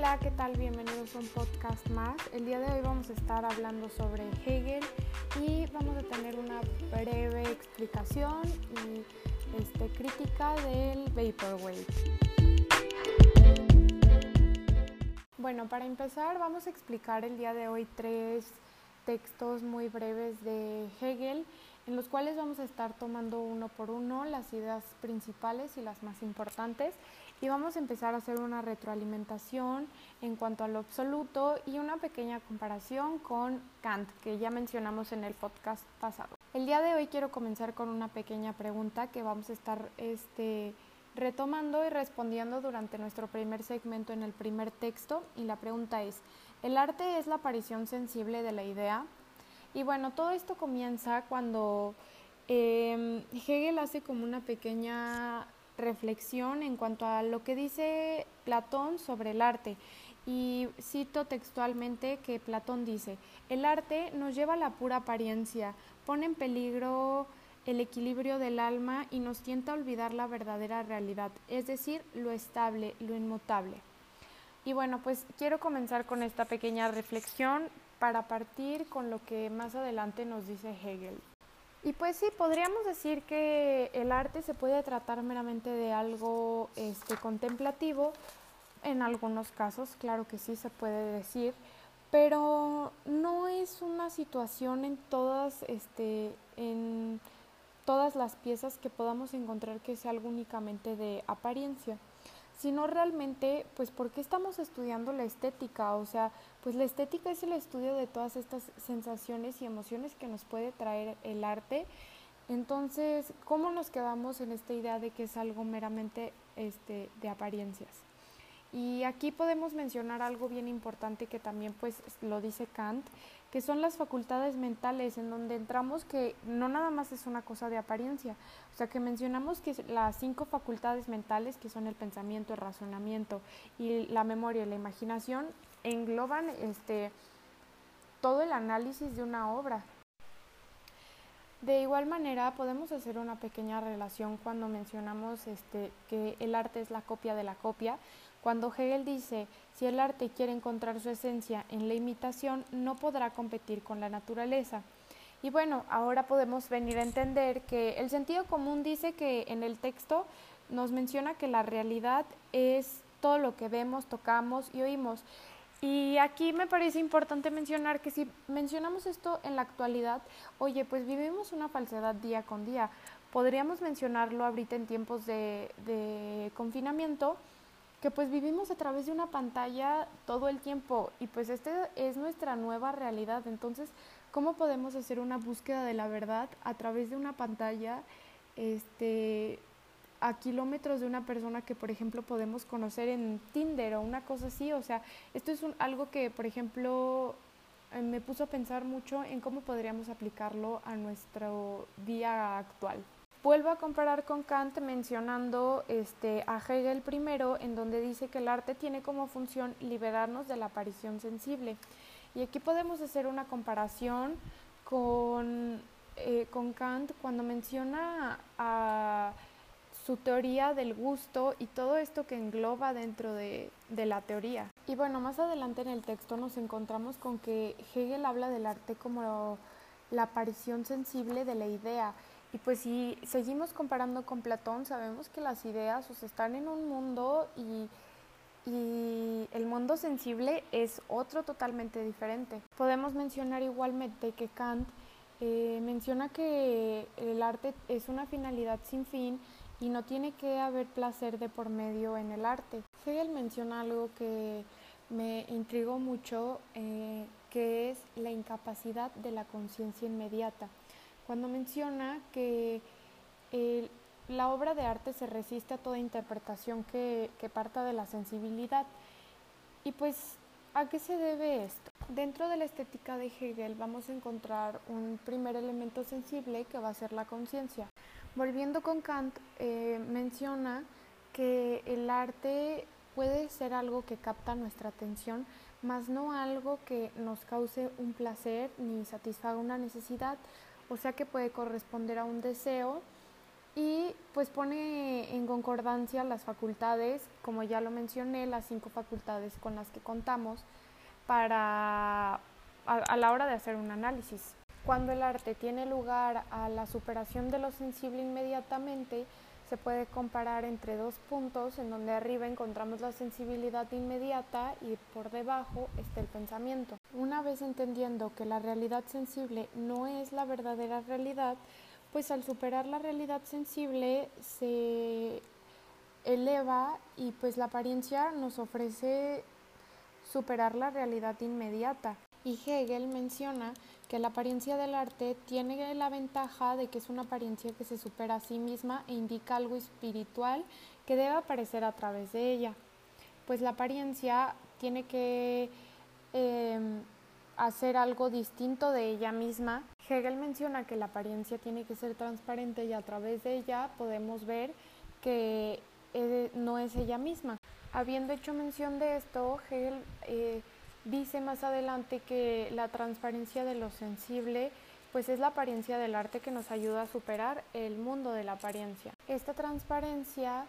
Hola, ¿qué tal? Bienvenidos a un podcast más. El día de hoy vamos a estar hablando sobre Hegel y vamos a tener una breve explicación y este, crítica del Vaporwave. Bueno, para empezar vamos a explicar el día de hoy tres textos muy breves de Hegel en los cuales vamos a estar tomando uno por uno las ideas principales y las más importantes y vamos a empezar a hacer una retroalimentación en cuanto a lo absoluto y una pequeña comparación con Kant, que ya mencionamos en el podcast pasado. El día de hoy quiero comenzar con una pequeña pregunta que vamos a estar este, retomando y respondiendo durante nuestro primer segmento en el primer texto y la pregunta es, ¿el arte es la aparición sensible de la idea? Y bueno, todo esto comienza cuando eh, Hegel hace como una pequeña reflexión en cuanto a lo que dice Platón sobre el arte. Y cito textualmente que Platón dice, el arte nos lleva a la pura apariencia, pone en peligro el equilibrio del alma y nos tienta a olvidar la verdadera realidad, es decir, lo estable, lo inmutable. Y bueno, pues quiero comenzar con esta pequeña reflexión para partir con lo que más adelante nos dice Hegel. Y pues sí, podríamos decir que el arte se puede tratar meramente de algo este, contemplativo, en algunos casos, claro que sí se puede decir, pero no es una situación en todas, este, en todas las piezas que podamos encontrar que sea algo únicamente de apariencia sino realmente, pues, ¿por qué estamos estudiando la estética? O sea, pues la estética es el estudio de todas estas sensaciones y emociones que nos puede traer el arte. Entonces, ¿cómo nos quedamos en esta idea de que es algo meramente este, de apariencias? Y aquí podemos mencionar algo bien importante que también pues lo dice Kant, que son las facultades mentales, en donde entramos que no nada más es una cosa de apariencia, o sea que mencionamos que las cinco facultades mentales, que son el pensamiento, el razonamiento y la memoria y la imaginación, engloban este, todo el análisis de una obra. De igual manera, podemos hacer una pequeña relación cuando mencionamos este, que el arte es la copia de la copia, cuando Hegel dice, si el arte quiere encontrar su esencia en la imitación, no podrá competir con la naturaleza. Y bueno, ahora podemos venir a entender que el sentido común dice que en el texto nos menciona que la realidad es todo lo que vemos, tocamos y oímos. Y aquí me parece importante mencionar que si mencionamos esto en la actualidad, oye, pues vivimos una falsedad día con día. Podríamos mencionarlo ahorita en tiempos de, de confinamiento, que pues vivimos a través de una pantalla todo el tiempo y pues esta es nuestra nueva realidad. Entonces, ¿cómo podemos hacer una búsqueda de la verdad a través de una pantalla este, a kilómetros de una persona que, por ejemplo, podemos conocer en Tinder o una cosa así? O sea, esto es un, algo que, por ejemplo, eh, me puso a pensar mucho en cómo podríamos aplicarlo a nuestro día actual. Vuelvo a comparar con Kant mencionando este, a Hegel primero, en donde dice que el arte tiene como función liberarnos de la aparición sensible. Y aquí podemos hacer una comparación con, eh, con Kant cuando menciona su teoría del gusto y todo esto que engloba dentro de, de, la teoría. Y bueno, más adelante en el texto nos encontramos con que Hegel habla del arte como la aparición sensible de la idea y pues si seguimos comparando con Platón, sabemos que las ideas están en un mundo y, el mundo sensible es otro totalmente diferente. Podemos mencionar igualmente que Kant eh, menciona que el arte es una finalidad sin fin y no tiene que haber placer de por medio en el arte. Hegel menciona algo que me intrigó mucho, eh, que es la incapacidad de la conciencia inmediata cuando menciona que la obra de arte se resiste a toda interpretación que, que parta de la sensibilidad. Y pues, ¿a qué se debe esto? Dentro de la estética de Hegel vamos a encontrar un primer elemento sensible que va a ser la conciencia. Volviendo con Kant, eh, menciona que el arte puede ser algo que capta nuestra atención, mas no algo que nos cause un placer ni satisfaga una necesidad, o sea que puede corresponder a un deseo y pues pone en concordancia las facultades, como ya lo mencioné, las cinco facultades con las que contamos para a, la hora de hacer un análisis. Cuando el arte tiene lugar a la superación de lo sensible inmediatamente, se puede comparar entre dos puntos en donde arriba encontramos la sensibilidad inmediata y por debajo está el pensamiento. Una vez entendiendo que la realidad sensible no es la verdadera realidad, pues al superar la realidad sensible se eleva y pues la apariencia nos ofrece superar la realidad inmediata. Y Hegel menciona que la apariencia del arte tiene la ventaja de que es una apariencia que se supera a sí misma e indica algo espiritual que debe aparecer a través de ella. Pues la apariencia tiene que em, hacer algo distinto de ella misma. Hegel menciona que la apariencia tiene que ser transparente y a través de ella podemos ver que eh, no es ella misma. Habiendo hecho mención de esto, Hegel eh, dice más adelante que la transparencia de lo sensible pues es la apariencia del arte que nos ayuda a superar el mundo de la apariencia. Esta transparencia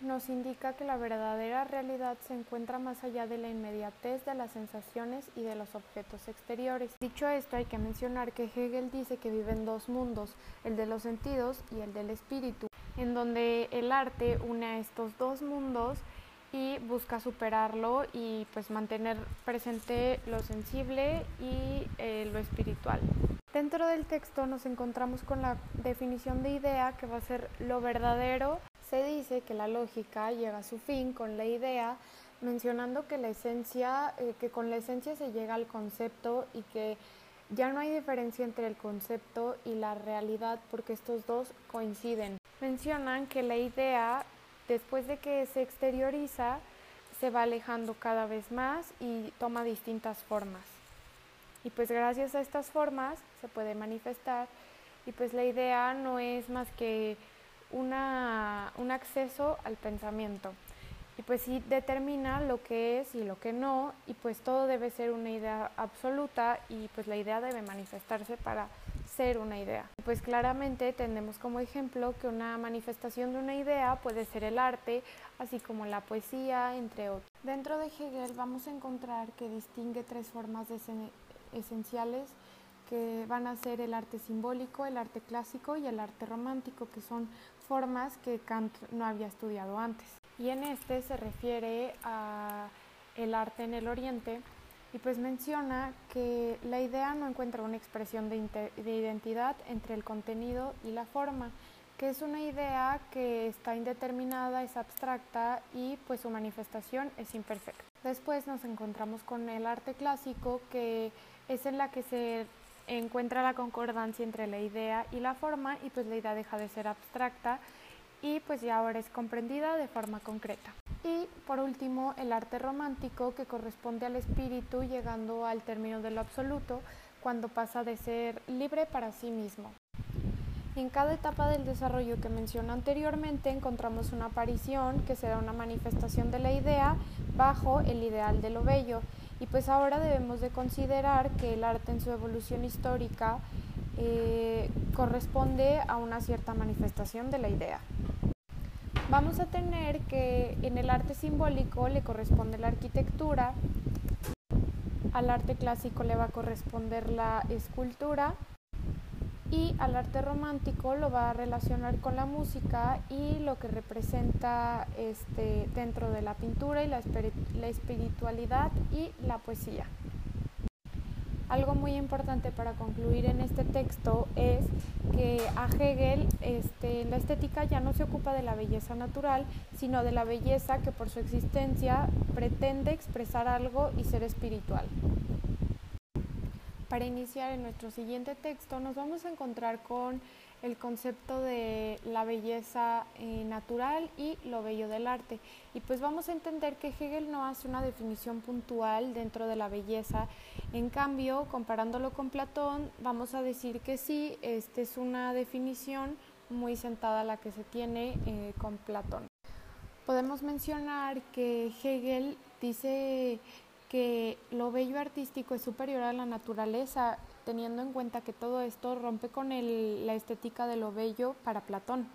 nos indica que la verdadera realidad se encuentra más allá de la inmediatez de las sensaciones y de los objetos exteriores. Dicho esto, hay que mencionar que Hegel dice que viven dos mundos, el de los sentidos y el del espíritu, en donde el arte une a estos dos mundos y busca superarlo y pues mantener presente lo sensible y eh, lo espiritual. Dentro del texto nos encontramos con la definición de idea que va a ser lo verdadero. Se dice que la lógica llega a su fin con la idea, mencionando que la esencia, eh, que con la esencia se llega al concepto y que ya no hay diferencia entre el concepto y la realidad porque estos dos coinciden. Mencionan que la idea Después de que se exterioriza, se va alejando cada vez más y toma distintas formas. Y pues gracias a estas formas se puede manifestar y pues la idea no es más que una, un acceso al pensamiento. Y pues sí determina lo que es y lo que no y pues todo debe ser una idea absoluta y pues la idea debe manifestarse para ser una idea. Pues claramente tenemos como ejemplo que una manifestación de una idea puede ser el arte, así como la poesía, entre otros. Dentro de Hegel vamos a encontrar que distingue tres formas esenciales que van a ser el arte simbólico, el arte clásico y el arte romántico, que son formas que Kant no había estudiado antes. Y en este se refiere a el arte en el Oriente, y pues menciona que la idea no encuentra una expresión de, identidad entre el contenido y la forma, que es una idea que está indeterminada, es abstracta y pues su manifestación es imperfecta. Después nos encontramos con el arte clásico, que es en la que se encuentra la concordancia entre la idea y la forma y pues la idea deja de ser abstracta y pues ya ahora es comprendida de forma concreta. Y por último, el arte romántico que corresponde al espíritu llegando al término de lo absoluto cuando pasa de ser libre para sí mismo. En cada etapa del desarrollo que mencioné anteriormente encontramos una aparición que será una manifestación de la idea bajo el ideal de lo bello y pues ahora debemos de considerar que el arte en su evolución histórica eh, corresponde a una cierta manifestación de la idea. Vamos a tener que en el arte simbólico le corresponde la arquitectura, al arte clásico le va a corresponder la escultura y al arte romántico lo va a relacionar con la música y lo que representa este, dentro de la pintura y la espiritualidad y la poesía. Algo muy importante para concluir en este texto es que a Hegel este, la estética ya no se ocupa de la belleza natural, sino de la belleza que por su existencia pretende expresar algo y ser espiritual. Para iniciar en nuestro siguiente texto nos vamos a encontrar con el concepto de la belleza eh, natural y lo bello del arte. Y pues vamos a entender que Hegel no hace una definición puntual dentro de la belleza. En cambio, comparándolo con Platón, vamos a decir que sí, esta es una definición muy sentada a la que se tiene eh, con Platón. Podemos mencionar que Hegel dice que lo bello artístico es superior a la naturaleza teniendo en cuenta que todo esto rompe con la estética de lo bello para Platón.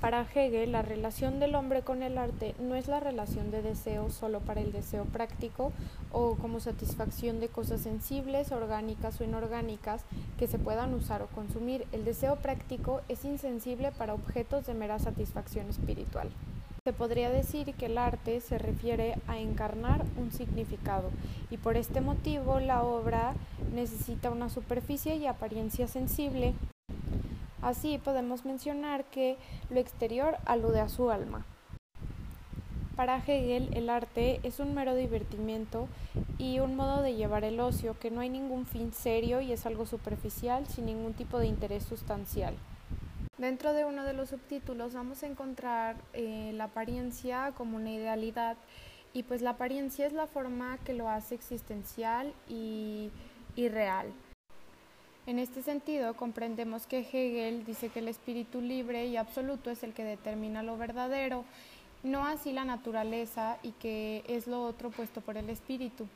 Para Hegel, la relación del hombre con el arte no es la relación de deseo solo para el deseo práctico o como satisfacción de cosas sensibles, orgánicas o inorgánicas que se puedan usar o consumir. El deseo práctico es insensible para objetos de mera satisfacción espiritual. Se podría decir que el arte se refiere a encarnar un significado y por este motivo la obra necesita una superficie y apariencia sensible Así podemos mencionar que lo exterior alude a su alma. Para Hegel el arte es un mero divertimiento y un modo de llevar el ocio que no hay ningún fin serio y es algo superficial sin ningún tipo de interés sustancial. Dentro de uno de los subtítulos vamos a encontrar eh, la apariencia como una idealidad y pues la apariencia es la forma que lo hace existencial y, y real. En este sentido, comprendemos que Hegel dice que el espíritu libre y absoluto es el que determina lo verdadero, no así la naturaleza y que es lo otro puesto por el espíritu.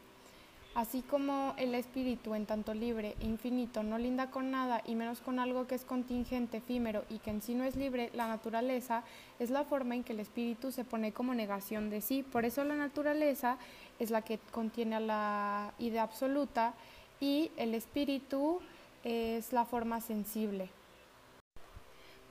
Así como el espíritu, en tanto libre e infinito, no linda con nada y menos con algo que es contingente, efímero y que en sí no es libre, la naturaleza es la forma en que el espíritu se pone como negación de sí. Por eso la naturaleza es la que contiene a la idea absoluta y el espíritu es la forma sensible.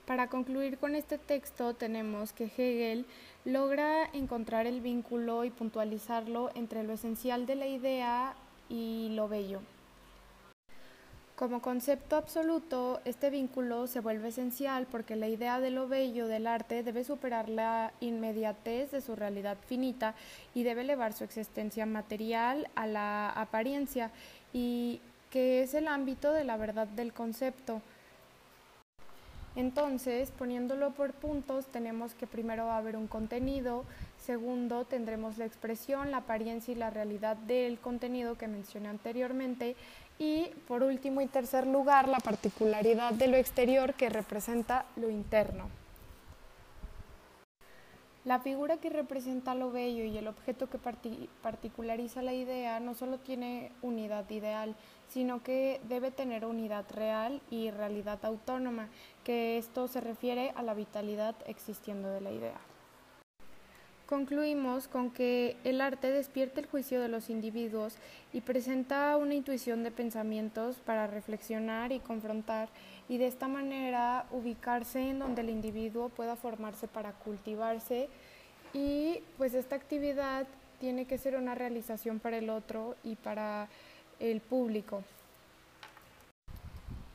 Para concluir con este texto tenemos que Hegel logra encontrar el vínculo y puntualizarlo entre lo esencial de la idea y lo bello. Como concepto absoluto, este vínculo se vuelve esencial porque la idea de lo bello del arte debe superar la inmediatez de su realidad finita y debe elevar su existencia material a la apariencia y que es el ámbito de la verdad del concepto. Entonces, poniéndolo por puntos, tenemos que primero va a haber un contenido, segundo tendremos la expresión, la apariencia y la realidad del contenido que mencioné anteriormente, y por último y tercer lugar, la particularidad de lo exterior que representa lo interno. La figura que representa lo bello y el objeto que particulariza la idea no solo tiene unidad ideal, sino que debe tener unidad real y realidad autónoma, que esto se refiere a la vitalidad existiendo de la idea. Concluimos con que el arte despierta el juicio de los individuos y presenta una intuición de pensamientos para reflexionar y confrontar y de esta manera ubicarse en donde el individuo pueda formarse para cultivarse y pues esta actividad tiene que ser una realización para el otro y para el público.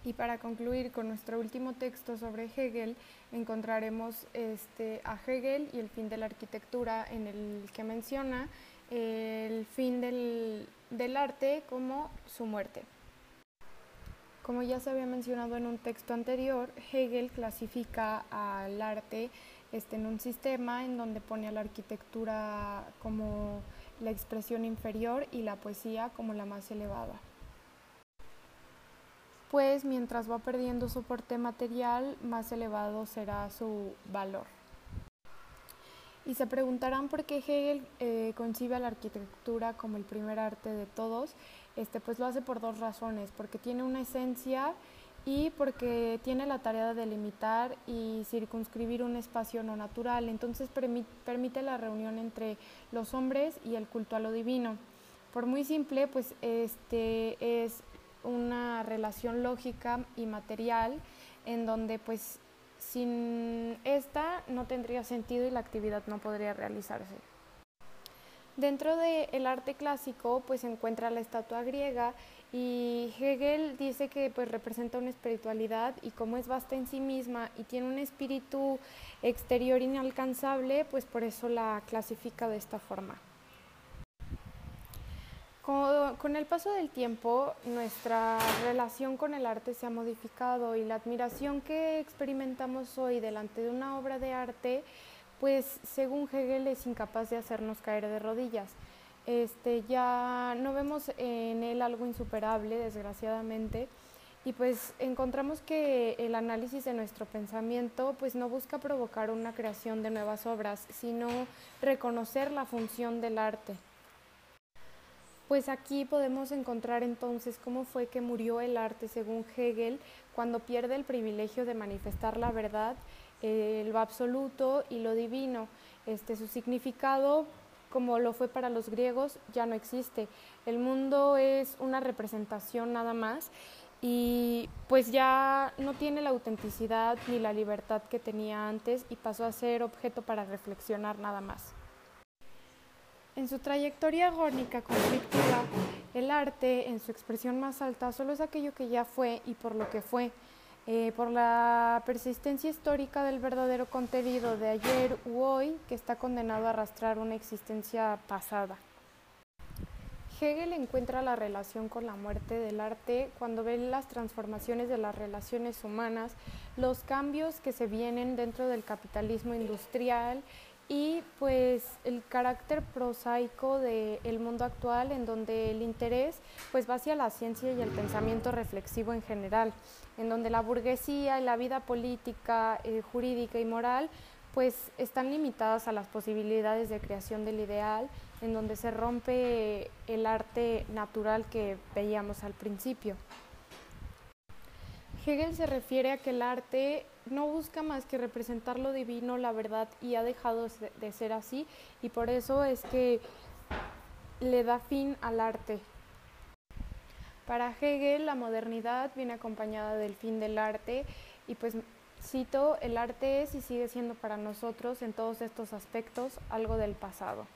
Y para concluir con nuestro último texto sobre Hegel, encontraremos este, a Hegel y el fin de la arquitectura en el que menciona el fin del arte como su muerte. Como ya se había mencionado en un texto anterior, Hegel clasifica al arte este, en un sistema en donde pone a la arquitectura como la expresión inferior y la poesía como la más elevada. Pues mientras va perdiendo soporte material, más elevado será su valor. Y se preguntarán por qué Hegel eh, concibe a la arquitectura como el primer arte de todos. Este, pues lo hace por dos razones, porque tiene una esencia y porque tiene la tarea de delimitar y circunscribir un espacio no natural. Entonces permite la reunión entre los hombres y el culto a lo divino. Por muy simple, pues este es una relación lógica y material en donde pues sin esta no tendría sentido y la actividad no podría realizarse. Dentro del arte clásico pues se encuentra la estatua griega y Hegel dice que pues representa una espiritualidad y como es vasta en sí misma y tiene un espíritu exterior inalcanzable, pues por eso la clasifica de esta forma. Con, el paso del tiempo, nuestra relación con el arte se ha modificado y la admiración que experimentamos hoy delante de una obra de arte, pues según Hegel es incapaz de hacernos caer de rodillas. Este, ya no vemos en él algo insuperable, desgraciadamente, y pues encontramos que el análisis de nuestro pensamiento pues no busca provocar una creación de nuevas obras, sino reconocer la función del arte. Pues aquí podemos encontrar entonces cómo fue que murió el arte según Hegel cuando pierde el privilegio de manifestar la verdad el lo absoluto y lo divino. Este, su significado, como lo fue para los griegos, ya no existe. El mundo es una representación nada más y pues ya no tiene la autenticidad ni la libertad que tenía antes y pasó a ser objeto para reflexionar nada más. En su trayectoria agónica conflictiva, el arte, en su expresión más alta, solo es aquello que ya fue y por lo que fue, eh, por la persistencia histórica del verdadero contenido de ayer u hoy que está condenado a arrastrar una existencia pasada. Hegel encuentra la relación con la muerte del arte cuando ve las transformaciones de las relaciones humanas, los cambios que se vienen dentro del capitalismo industrial y pues el carácter prosaico del mundo actual en donde el interés pues va hacia la ciencia y el pensamiento reflexivo en general, en donde la burguesía y la vida política, eh, jurídica y moral pues están limitadas a las posibilidades de creación del ideal, en donde se rompe el arte natural que veíamos al principio. Hegel se refiere a que el arte no busca más que representar lo divino, la verdad, y ha dejado de ser así, y por eso es que le da fin al arte. Para Hegel, la modernidad viene acompañada del fin del arte, y pues cito, el arte es y sigue siendo para nosotros en todos estos aspectos algo del pasado.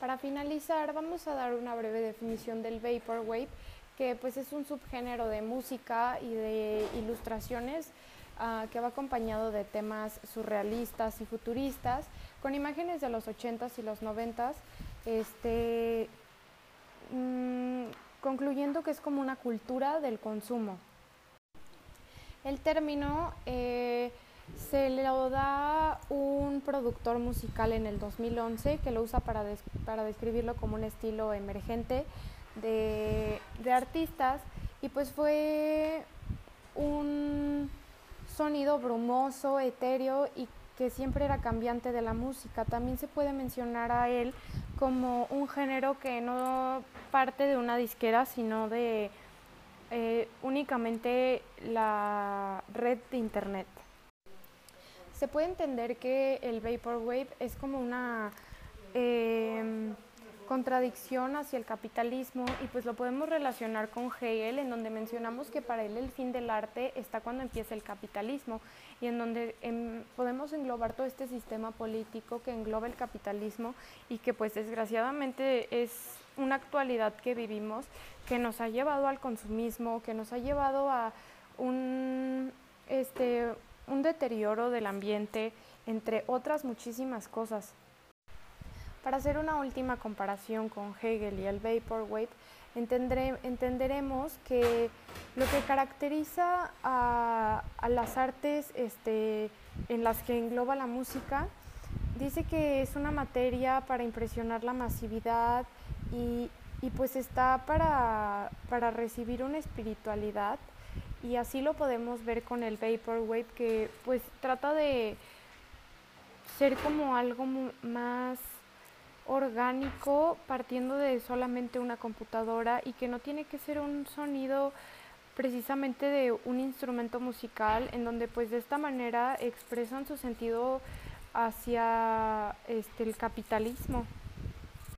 Para finalizar, vamos a dar una breve definición del Vaporwave, que pues es un subgénero de música y de ilustraciones uh, que va acompañado de temas surrealistas y futuristas, con imágenes de los 80s y los 90s, este, mmm, concluyendo que es como una cultura del consumo. El término eh, se le da un productor musical en el 2011 que lo usa para, para describirlo como un estilo emergente de, artistas y pues fue un sonido brumoso, etéreo y que siempre era cambiante de la música. También se puede mencionar a él como un género que no parte de una disquera, sino de eh, únicamente la red de internet. Se puede entender que el Vaporwave es como una... Eh, contradicción hacia el capitalismo y pues lo podemos relacionar con Hegel en donde mencionamos que para él el fin del arte está cuando empieza el capitalismo y en donde em, podemos englobar todo este sistema político que engloba el capitalismo y que pues desgraciadamente es una actualidad que vivimos que nos ha llevado al consumismo, que nos ha llevado a un, este, un deterioro del ambiente, entre otras muchísimas cosas. Para hacer una última comparación con Hegel y el Vaporwave, entenderemos que lo que caracteriza a, las artes este, en las que engloba la música, dice que es una materia para impresionar la masividad y, pues está para, para recibir una espiritualidad. Y así lo podemos ver con el Vaporwave que pues trata de ser como algo más orgánico partiendo de solamente una computadora y que no tiene que ser un sonido precisamente de un instrumento musical en donde pues de esta manera expresan su sentido hacia este el capitalismo.